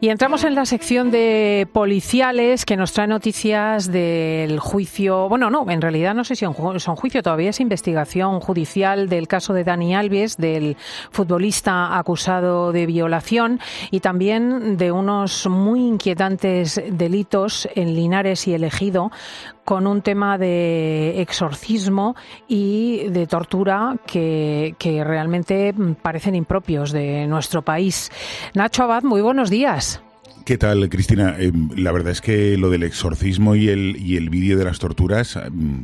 Y entramos en la sección de policiales que nos trae noticias del juicio. Bueno, no, en realidad no sé si son juicio, todavía es investigación judicial del caso de Dani Alves, del futbolista acusado de violación y también de unos muy inquietantes delitos en Linares y Elegido con un tema de exorcismo y de tortura que, realmente parecen impropios de nuestro país. Nacho Abad, muy buenos días. ¿Qué tal, Cristina? Eh, la verdad es que lo del exorcismo y el, y el vídeo de las torturas mm,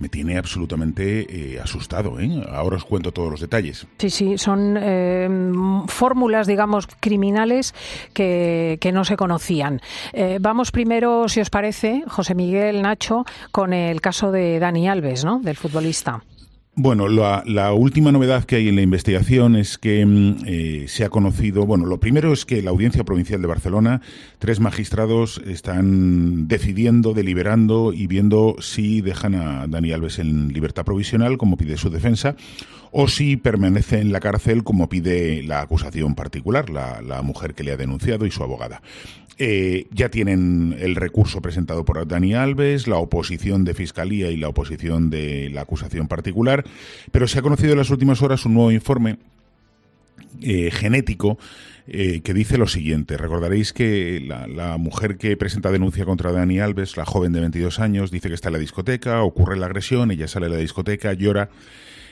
me tiene absolutamente eh, asustado. ¿eh? Ahora os cuento todos los detalles. Sí, sí, son eh, fórmulas, digamos, criminales que, que no se conocían. vamos primero, si os parece, José Miguel Nacho, con el caso de Dani Alves, ¿no? Del futbolista. Bueno, la, última novedad que hay en la investigación es que mm, eh, se ha conocido, bueno, lo primero es que la Audiencia Provincial de Barcelona, tres magistrados están decidiendo, deliberando y viendo si dejan a Dani Alves en libertad provisional, como pide su defensa, o si permanece en la cárcel, como pide la acusación particular, la, mujer que le ha denunciado y su abogada. Eh, ya tienen el recurso presentado por Dani Alves, la oposición de Fiscalía y la oposición de la acusación particular, pero se ha conocido en las últimas horas un nuevo informe eh, genético eh, que dice lo siguiente. Recordaréis que la, la, mujer que presenta denuncia contra Dani Alves, la joven de 22 años, dice que está en la discoteca, ocurre la agresión, ella sale de la discoteca, llora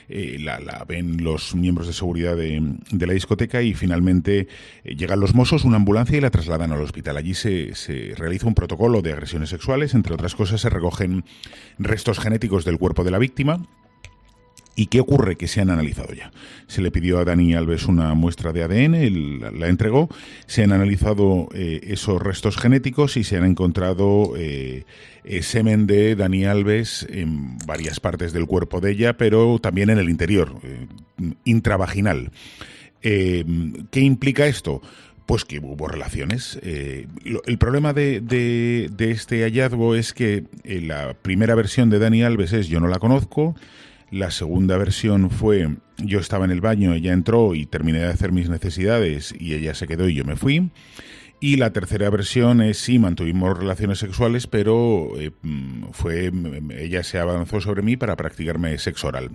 eh, la, ven los miembros de seguridad de, la discoteca y finalmente eh, llegan los mozos, una ambulancia y la trasladan al hospital. Allí se, se realiza un protocolo de agresiones sexuales, entre otras cosas se recogen restos genéticos del cuerpo de la víctima ¿Y qué ocurre? Que se han analizado ya. Se le pidió a Dani Alves una muestra de ADN, él la entregó, se han analizado eh, esos restos genéticos y se han encontrado eh, eh, semen de Dani Alves en varias partes del cuerpo de ella, pero también en el interior, intravaginal. ¿Qué implica esto? Pues que hubo relaciones. el problema de, de, este hallazgo es que la primera versión de Dani Alves es yo no la conozco, la segunda versión fue yo estaba en el baño, ella entró y terminé de hacer mis necesidades y ella se quedó y yo me fui. Y la tercera versión es sí, mantuvimos relaciones sexuales, pero eh, mm, fue ella se avanzó sobre mí para practicarme sexo oral.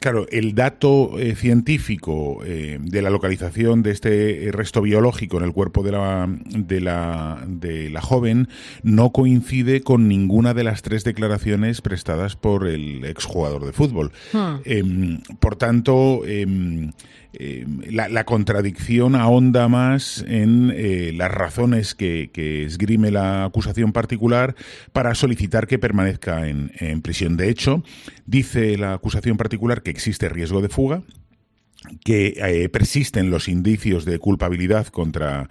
Claro, el dato eh, científico eh, de la localización de este resto biológico en el cuerpo de la, de la, de la joven no coincide con ninguna de las tres declaraciones prestadas por el exjugador de fútbol. Hmm. Em, por tanto, em, eh, la, contradicción ahonda más en eh, las razones que, esgrime la acusación particular para solicitar que permanezca en prisión. De hecho, dice la acusación particular que existe riesgo de fuga, que eh, persisten los indicios de culpabilidad contra,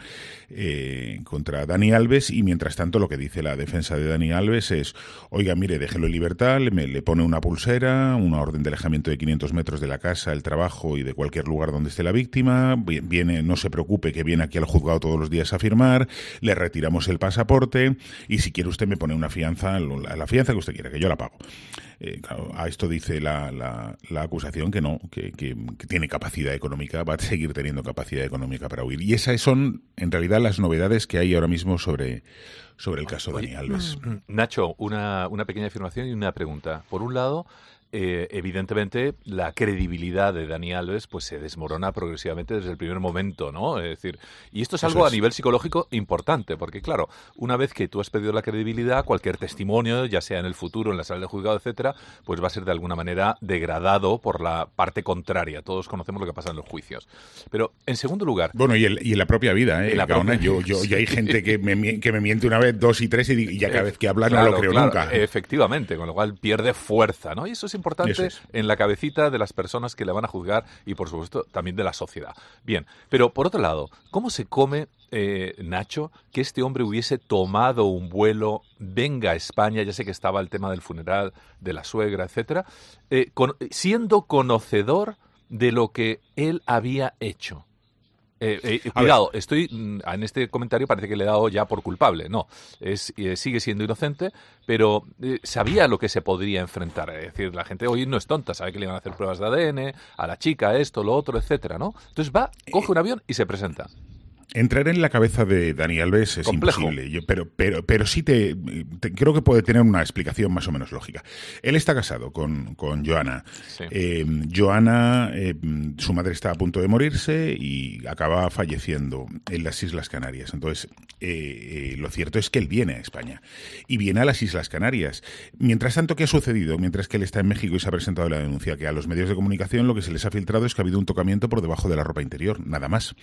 eh, contra Dani Alves y mientras tanto lo que dice la defensa de Dani Alves es, oiga, mire, déjelo en libertad, le, le pone una pulsera, una orden de alejamiento de 500 metros de la casa, el trabajo y de cualquier lugar donde esté la víctima, viene, no se preocupe que viene aquí al juzgado todos los días a firmar, le retiramos el pasaporte y si quiere usted me pone una fianza, la fianza que usted quiera, que yo la pago. Eh, a esto dice la, la, acusación que no, que, que, tiene capacidad económica, va a seguir teniendo capacidad económica para huir. Y esas son, en realidad, las novedades que hay ahora mismo sobre, sobre el caso Dani Alves. Nacho, una, una pequeña afirmación y una pregunta. Por un lado, eh, evidentemente la credibilidad de Dani Alves pues se desmorona progresivamente desde el primer momento, ¿no? Es decir, y esto es algo a nivel psicológico importante, porque claro, una vez que tú has perdido la credibilidad, cualquier testimonio, ya sea en el futuro, en la sala de juzgado, etcétera, pues va a ser de alguna manera degradado por la parte contraria. Todos conocemos lo que pasa en los juicios. Pero en segundo lugar, bueno y, en la propia vida, ¿eh? yo, yo, hay gente que me, que me miente una vez, dos y tres y, ya cada vez que habla no lo creo nunca. Efectivamente, con lo cual pierde fuerza, ¿no? Y eso es importante en la cabecita de las personas que le van a juzgar y, por supuesto, también de la sociedad. Bien, pero por otro lado, ¿cómo se come, eh, Nacho, que este hombre hubiese tomado un vuelo, venga a España, ya sé que estaba el tema del funeral de la suegra, etcétera, eh, siendo conocedor de lo que él había hecho? Eh, eh, cuidado, estoy mm, en este comentario parece que le he dado ya por culpable. No, es, eh, sigue siendo inocente, pero sabía lo que se podría enfrentar. Es decir, la gente hoy no es tonta, sabe que le iban a hacer pruebas de ADN, a la chica, esto, lo otro, etcétera, ¿no? Entonces va, coge un avión y se presenta. Entrar en la cabeza de Dani Alves es imposible, pero, pero, pero sí te, creo que puede tener una explicación más o menos lógica. Él está casado con, con Joana. Eh, Joana, eh, su madre está a punto de morirse y acaba falleciendo en las Islas Canarias. Entonces, eh, lo cierto es que él viene a España y viene a las Islas Canarias. Mientras tanto, ¿qué ha sucedido? Mientras que él está en México y se ha presentado la denuncia, que a los medios de comunicación lo que se les ha filtrado es que ha habido un tocamiento por debajo de la ropa interior, nada más.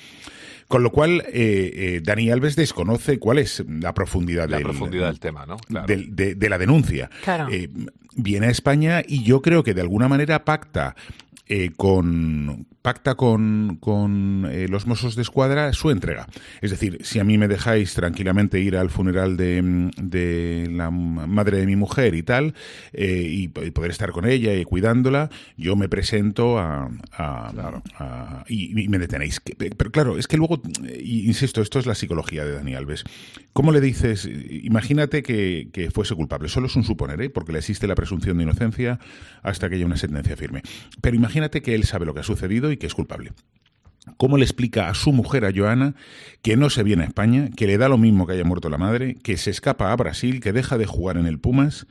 Con lo cual, eh, eh, Dani Alves desconoce cuál es la profundidad, la del, profundidad del tema, ¿no? de, la denuncia. Eh, viene a España y yo creo que de alguna manera pacta eh, con, pacta con, con eh, los Mossos de Escuadra su entrega. Es decir, si a mí me dejáis tranquilamente ir al funeral de, de la madre de mi mujer y tal, eh, y, poder estar con ella y cuidándola, yo me presento a... y, me detenéis. Pero claro, es que luego, insisto, esto es la psicología de Dani Alves. ¿Cómo le dices? Imagínate que, que fuese culpable. Solo es un suponer, ¿eh? porque le existe la presunción de inocencia hasta que haya una sentencia firme. Pero imagínate que él sabe lo que ha sucedido y que es culpable. ¿Cómo le explica a su mujer, a Joana, que no se viene a España, que le da lo mismo que haya muerto la madre, que se escapa a Brasil, que deja de jugar en el Pumas?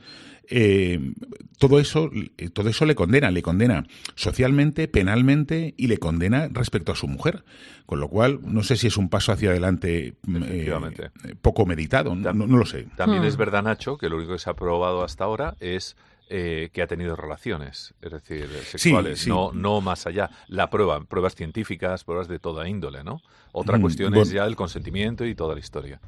Eh, todo eso, eh, todo eso le condena, le condena socialmente, penalmente y le condena respecto a su mujer. Con lo cual, no sé si es un paso hacia adelante eh, poco meditado, no, lo sé. También es hmm. verdad, Nacho, que lo único que se ha probado hasta ahora es eh, que ha tenido relaciones, es decir, sexuales, No, no más allá. La prueba, pruebas científicas, pruebas de toda índole, ¿no? Otra mm, cuestión es ya el consentimiento y toda la historia.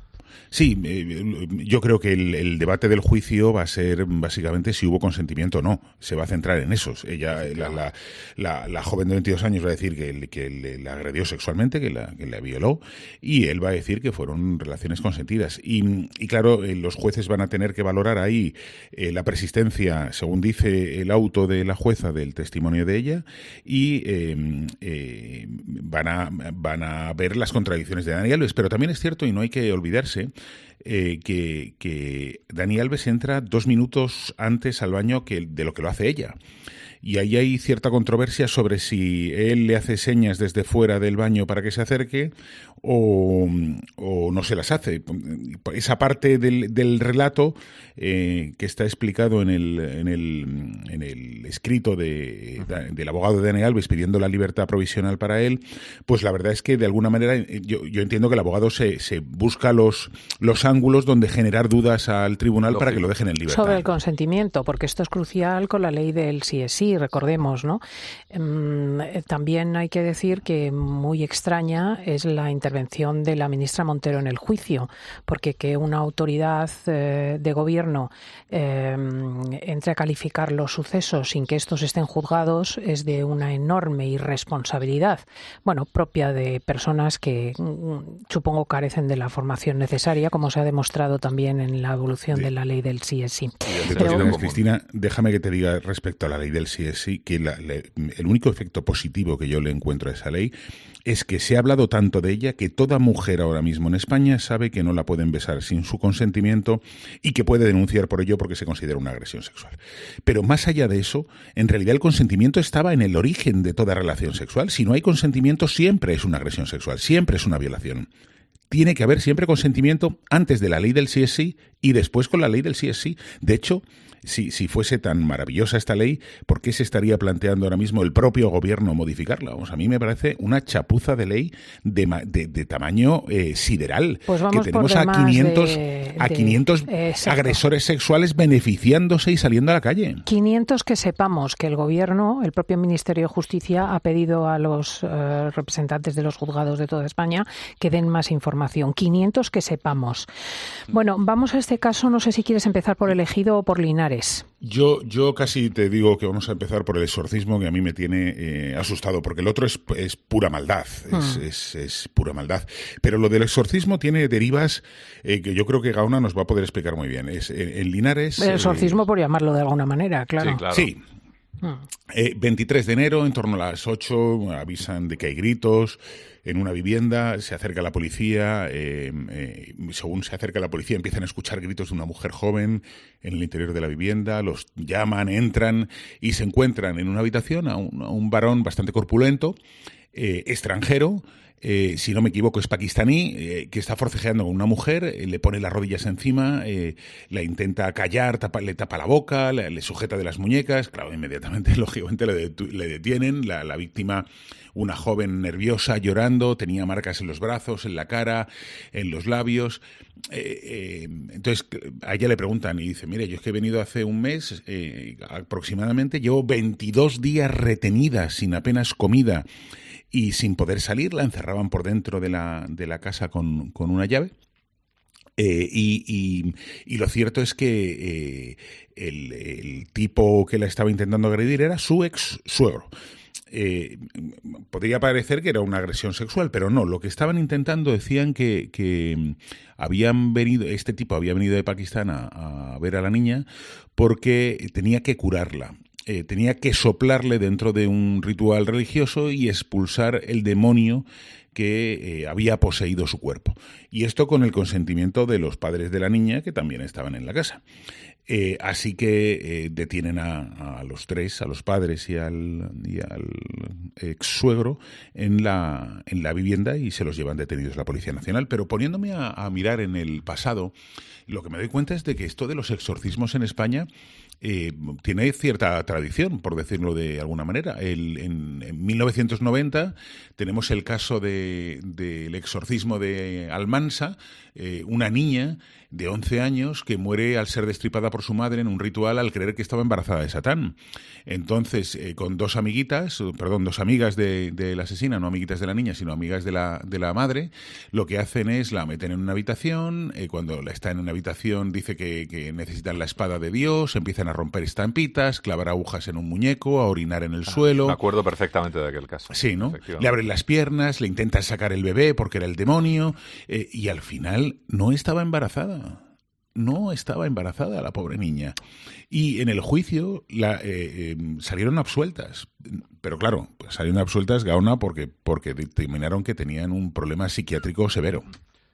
Sí, eh, yo creo que el, debate del juicio va a ser básicamente si hubo consentimiento o no. Se va a centrar en esos. Ella, la, la, joven de 22 años va a decir que, que le, agredió sexualmente, que la, que la violó, y él va a decir que fueron relaciones consentidas. Y, claro, eh, los jueces van a tener que valorar ahí eh, la persistencia, según dice el auto de la jueza, del testimonio de ella, y van, a, van a ver las contradicciones de Daniel Alves. Pero también es cierto, y no hay que olvidarse, eh, que, que Dani Alves entra dos minutos antes al baño que de lo que lo hace ella y ahí hay cierta controversia sobre si él le hace señas desde fuera del baño para que se acerque o, no se las hace. Esa parte del, del relato eh, que está explicado en el, en el, en el escrito de, del abogado de Dani Alves pidiendo la libertad provisional para él, pues la verdad es que de alguna manera yo, yo entiendo que el abogado se, se busca los, los ángulos donde generar dudas al tribunal para que lo dejen en libertad. Sobre el consentimiento, porque esto es crucial con la ley del sí es sí, recordemos, ¿no? Em, eh, también hay que decir que muy extraña es la intervención de la ministra Montero en el juicio, porque que una autoridad de gobierno Em, entre a calificar los sucesos sin que estos estén juzgados es de una enorme irresponsabilidad, bueno, propia de personas que mm, supongo carecen de la formación necesaria, como se ha demostrado también en la evolución de la ley del CSI. Pero, Cristina, déjame que te diga respecto a la ley del CSI que el único efecto positivo que yo le encuentro a esa ley es que se ha hablado tanto de ella que toda mujer ahora mismo en España sabe que no la pueden besar sin su consentimiento y que puede denunciar por ello porque se considera una agresión sexual. Pero más allá de eso, en realidad el consentimiento estaba en el origen de toda relación sexual. Si no hay consentimiento, siempre es una agresión sexual, siempre es una violación. Tiene que haber siempre consentimiento antes de la ley del CSI y después con la ley del CSI. De hecho, si, si fuese tan maravillosa esta ley, ¿por qué se estaría planteando ahora mismo el propio gobierno modificarla? a mí me parece una chapuza de ley de, de, tamaño eh, sideral. Pues que tenemos a 500, a 500 agresores sexuales beneficiándose y saliendo a la calle. 500 que sepamos que el gobierno, el propio Ministerio de Justicia, ha pedido a los eh, representantes de los juzgados de toda España que den más información. 500 que sepamos. Bueno, vamos a este caso. No sé si quieres empezar por elegido o por Linares. Yo, yo casi te digo que vamos a empezar por el exorcismo que a mí me tiene eh, asustado, porque el otro es, es pura maldad, hmm. es, es, pura maldad. Pero lo del exorcismo tiene derivas eh, que yo creo que Gauna nos va a poder explicar muy bien. Es, en, Linares... El exorcismo, por llamarlo de alguna manera, claro. Sí, 23 hmm. de enero, en torno a las 8, avisan de que hay gritos en una vivienda, se acerca la policía, eh, eh, según se acerca la policía empiezan a escuchar gritos de una mujer joven en el interior de la vivienda, los llaman, entran y se encuentran en una habitación a un, varón bastante corpulento, eh, extranjero, eh, si no me equivoco, es pakistaní, eh, que está forcejeando con una mujer, eh, le pone las rodillas encima, la intenta callar, le tapa la boca, le, sujeta de las muñecas. Claro, inmediatamente, lógicamente, le, detienen. La, la, víctima, una joven nerviosa, llorando, tenía marcas en los brazos, en la cara, en los labios. entonces, a ella le preguntan y dice: Mire, yo es que he venido hace un mes aproximadamente, llevo 22 días retenida sin apenas comida y sin poder salir la encerraban por dentro de la, de la casa con, con una llave. Eh, y, y, lo cierto es que eh, el, el, tipo que la estaba intentando agredir era su ex suegro. Eh, podría parecer que era una agresión sexual, pero no. Lo que estaban intentando decían que, que habían venido, este tipo había venido de Pakistán a, a ver a la niña porque tenía que curarla. Eh, tenía que soplarle dentro de un ritual religioso y expulsar el demonio que eh, había poseído su cuerpo. Y esto con el consentimiento de los padres de la niña, que también estaban en la casa. Eh, así que detienen a, los tres, a los padres y al, ex suegro, en la, en la vivienda y se los llevan detenidos la Policía Nacional. Pero poniéndome a mirar en el pasado, lo que me doy cuenta es de que esto de los exorcismos en España eh, tiene cierta tradición, por decirlo de alguna manera. en, 1990 tenemos el caso del exorcismo de Almansa, eh, una niña de 11 años que muere al ser destripada por su madre en un ritual al creer que estaba embarazada de Satán. Entonces, eh, con dos amiguitas, perdón, dos amigas de, la asesina, no amiguitas de la niña, sino amigas de la, de la madre, lo que hacen es la meten en una habitación, eh, cuando está en una habitación dice que, que, necesitan la espada de Dios, empiezan a romper estampitas, clavar agujas en un muñeco, a orinar en el ah, suelo. Me acuerdo perfectamente de aquel caso. Sí, ¿no? Le abren las piernas, le intentan sacar el bebé porque era el demonio, y al final no estaba embarazada no estaba embarazada la pobre niña. Y en el juicio la, eh, em, salieron absueltas. Pero claro, pues salieron absueltas Gaona porque, porque determinaron que tenían un problema psiquiátrico severo.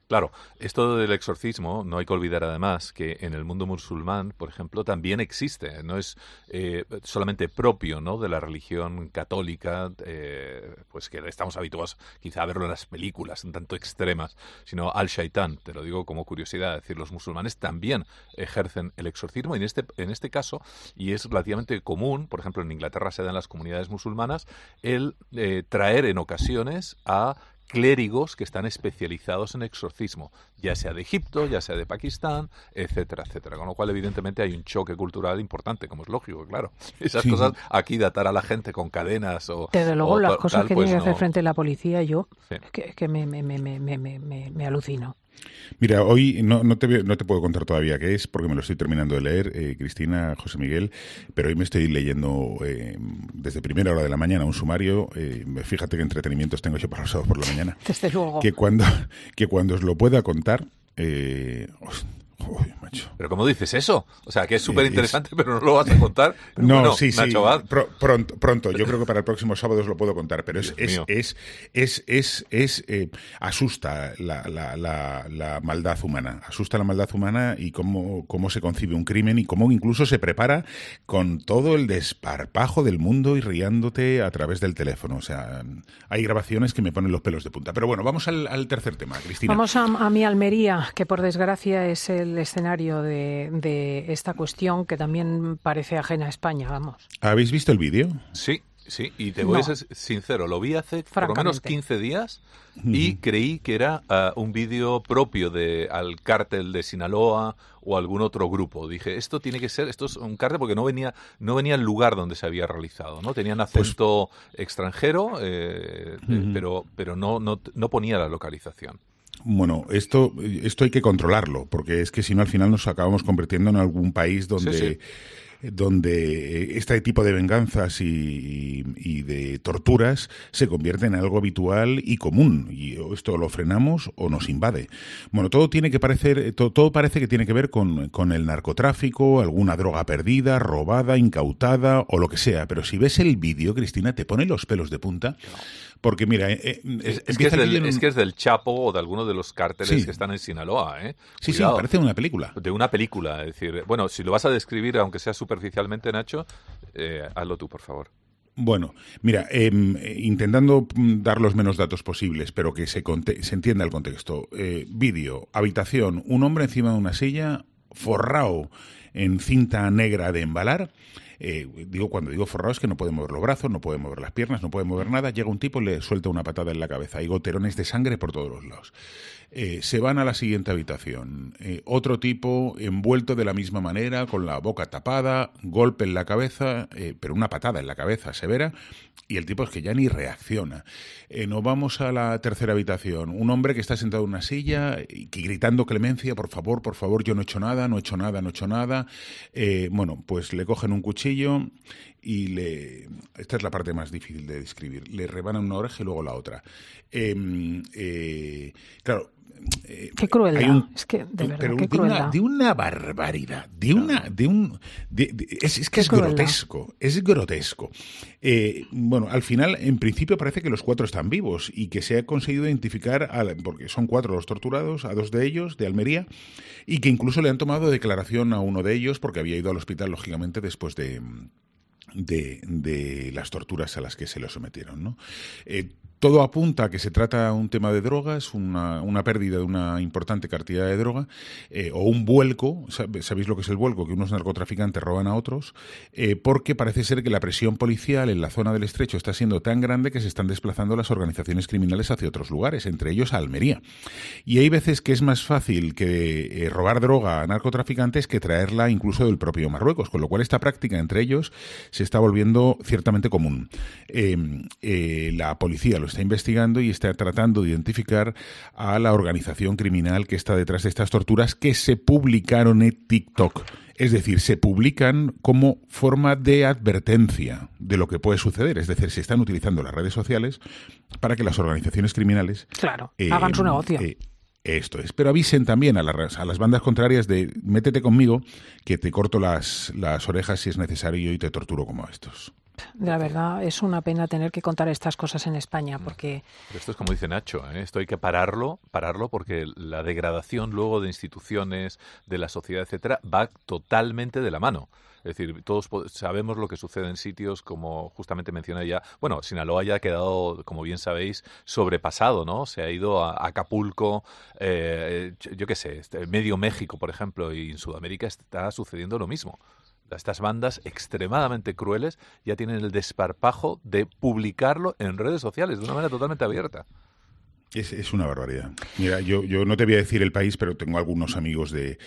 Claro, esto del exorcismo, no hay que olvidar además que en el mundo musulmán, por ejemplo, también existe, no es eh, solamente propio ¿no? de la religión católica, eh, pues que estamos habituados quizá a verlo en las películas, un tanto extremas, sino al-Shaitan, te lo digo como curiosidad, es decir, los musulmanes también ejercen el exorcismo y en este, en este caso, y es relativamente común, por ejemplo en Inglaterra se da en las comunidades musulmanas, el eh, traer en ocasiones a clérigos que están especializados en exorcismo, ya sea de Egipto, ya sea de Pakistán, etcétera, etcétera. Con lo cual, evidentemente, hay un choque cultural importante, como es lógico, claro. Esas cosas, aquí datar a la gente con cadenas o... Desde luego, las cosas que pues tiene que hacer frente a la policía, yo, que, que me, me, me, me alucino. Mira, hoy no, no, te, no te puedo contar todavía qué es, porque me lo estoy terminando de leer, eh, Cristina, José Miguel, pero hoy me estoy leyendo eh, desde primera hora de la mañana un sumario. Eh, fíjate qué entretenimientos tengo yo para los sábados por la mañana. Desde luego. Que cuando, que cuando os lo pueda contar, eh, pero ¿cómo dices eso? O sea, que es súper interesante, pero no lo vas a contar. no, sí, sí. pronto, pronto. Yo creo que para el próximo sábado os lo puedo contar, pero es, es, es, es, es, eh, asusta la, la, la, maldad humana. Asusta la maldad humana y cómo, cómo se concibe un crimen y cómo incluso se prepara con todo el desparpajo del mundo y riándote a través del teléfono. O sea, hay grabaciones que me ponen los pelos de punta. Pero bueno, vamos al, tercer tema, Cristina. Vamos a, a mi Almería, que por desgracia es el escenario de, de esta cuestión que también parece ajena a España, vamos. ¿Habéis visto el vídeo? Sí, Sí, y te voy a ser sincero, lo vi hace por lo menos 15 días y creí que era ah, un vídeo propio de al cártel de Sinaloa o algún otro grupo. Dije, esto tiene que ser, esto es un cártel porque no venía no venía el lugar donde se había realizado, ¿no? Tenían pues acento extranjero, eh, eh, pero pero no, no no ponía la localización. Bueno, esto, esto hay que controlarlo, porque es que si no al final nos acabamos convirtiendo en algún país donde donde este tipo de venganzas y, de torturas se convierten en algo habitual y común. Y esto lo frenamos o nos invade. Bueno, todo tiene que parecer, todo, parece que tiene que ver con, con, el narcotráfico, alguna droga perdida, robada, incautada o lo que sea. Pero si ves el vídeo, Cristina, te pone los pelos de punta. Porque mira, eh, eh, es, que es, del, Chapo o de alguno de los cárteles que están en Sinaloa. ¿eh? Sí, sí, parece una película. De una película. Es decir, bueno, si lo vas a describir, aunque sea superficialmente, Nacho, eh, hazlo tú, por favor. Bueno, mira, em, intentando mm, dar los menos datos posibles, pero que se, se entienda el contexto. Eh, vídeo, habitación, un hombre encima de una silla, forrado en cinta negra de embalar. Eh, digo, cuando digo forrado es que no puede mover los brazos, no puede mover las piernas, no puede mover nada. Llega un tipo y le suelta una patada en la cabeza. Hay goterones de sangre por todos los lados. Eh, se van a la siguiente habitación. Eh, otro tipo envuelto de la misma manera, con la boca tapada, golpe en la cabeza, pero una patada en la cabeza severa, y el tipo es que ya ni reacciona. nos vamos a la tercera habitación. Un hombre que está sentado en una silla y gritando clemencia, por favor, por favor, yo no he hecho nada, no he hecho nada, no he hecho nada. bueno, pues le cogen un cuchillo y le... Esta es la parte más difícil de describir. Le rebanan una oreja y luego la otra. Em, claro, eh, qué crueldad. es que, de verdad, de, una, de, una, barbaridad. De una. De un, es, que es grotesco. Es grotesco. Eh, bueno, al final, en principio, parece que los cuatro están vivos y que se ha conseguido identificar, porque son cuatro los torturados, a dos de ellos, de Almería, y que incluso le han tomado declaración a uno de ellos porque había ido al hospital, lógicamente, después de. De, las torturas a las que se le sometieron. ¿no? Eh, todo apunta a que se trata un tema de drogas, una, pérdida de una importante cantidad de droga, eh, o un vuelco, sabéis lo que es el vuelco, que unos narcotraficantes roban a otros, eh, porque parece ser que la presión policial en la zona del estrecho está siendo tan grande que se están desplazando las organizaciones criminales hacia otros lugares, entre ellos a Almería. Y hay veces que es más fácil que eh, robar droga a narcotraficantes que traerla incluso del propio Marruecos, con lo cual esta práctica entre ellos se está volviendo ciertamente común. la policía, está investigando y está tratando de identificar a la organización criminal que está detrás de estas torturas que se publicaron en TikTok. Es decir, se publican como forma de advertencia de lo que puede suceder. Es decir, se están utilizando las redes sociales para que las organizaciones criminales claro, eh, hagan su negocio. Eh, esto es. Pero avisen también a, a, las bandas contrarias de métete conmigo que te corto las, las orejas si es necesario y te torturo como a estos. La verdad es una pena tener que contar estas cosas en España porque... esto es como dice Nacho, ¿eh? esto hay que pararlo, pararlo porque la degradación luego de instituciones, de la sociedad, etcétera, va totalmente de la mano. Es decir, todos sabemos lo que sucede en sitios como justamente mencioné ya. Bueno, Sinaloa ya ha quedado, como bien sabéis, sobrepasado, ¿no? Se ha ido a Acapulco, eh, yo qué sé, este, medio México, por ejemplo, y en Sudamérica está sucediendo lo mismo estas bandas extremadamente crueles ya tienen el desparpajo de publicarlo en redes sociales de una manera totalmente abierta. Es, es, una barbaridad. Mira, yo, yo no te voy a decir el país, pero tengo algunos amigos de,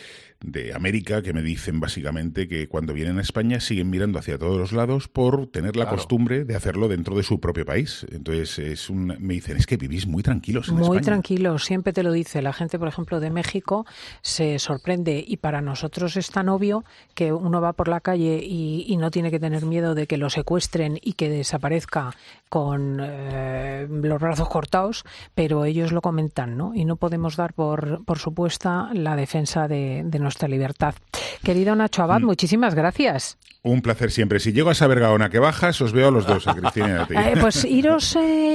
de América que me dicen básicamente que cuando vienen a España siguen mirando hacia todos los lados por tener la costumbre de hacerlo dentro de su propio país. Entonces es un, me dicen, es que vivís muy tranquilos en Muy tranquilos, siempre te lo dice. La gente, por ejemplo, de México se sorprende y para nosotros es tan obvio que uno va por la calle y, no tiene que tener miedo de que lo secuestren y que desaparezca con eh, los brazos cortados, pero ellos lo comentan, ¿no? Y no podemos dar por, por supuesta la defensa de, de nuestra libertad. Querido Nacho Abad, mm. muchísimas gracias. Un placer siempre. Si llego a saber Gaona que bajas, os veo a los dos, a Cristina y a eh, pues iros eh,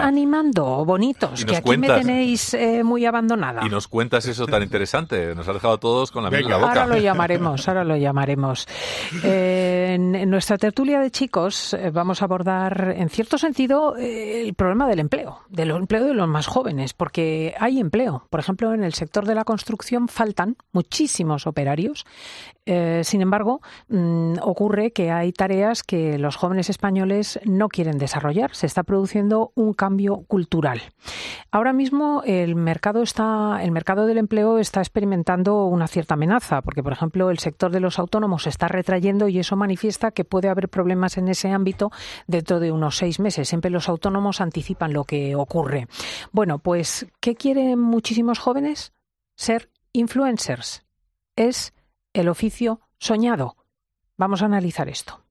animando, bonitos, que aquí me tenéis eh, muy abandonada. Y nos cuentas eso tan interesante. Nos ha dejado a todos con la en la boca. Ahora lo llamaremos, ahora lo llamaremos. en nuestra tertulia de chicos vamos a abordar, en cierto sentido, el problema del empleo, del empleo de los más jóvenes, porque hay empleo. Por ejemplo, en el sector de la construcción faltan muchísimos operarios. Sin embargo, mm, ocurre que hay tareas que los jóvenes españoles no quieren desarrollar. Se está produciendo un cambio cultural. Ahora mismo el mercado está, el mercado del empleo está experimentando una cierta amenaza, porque por ejemplo el sector de los autónomos se está retrayendo y eso manifiesta que puede haber problemas en ese ámbito dentro de unos seis meses. Siempre los autónomos anticipan lo que ocurre. Bueno, pues ¿qué quieren muchísimos jóvenes? Ser influencers. Es el oficio soñado. Vamos a analizar esto.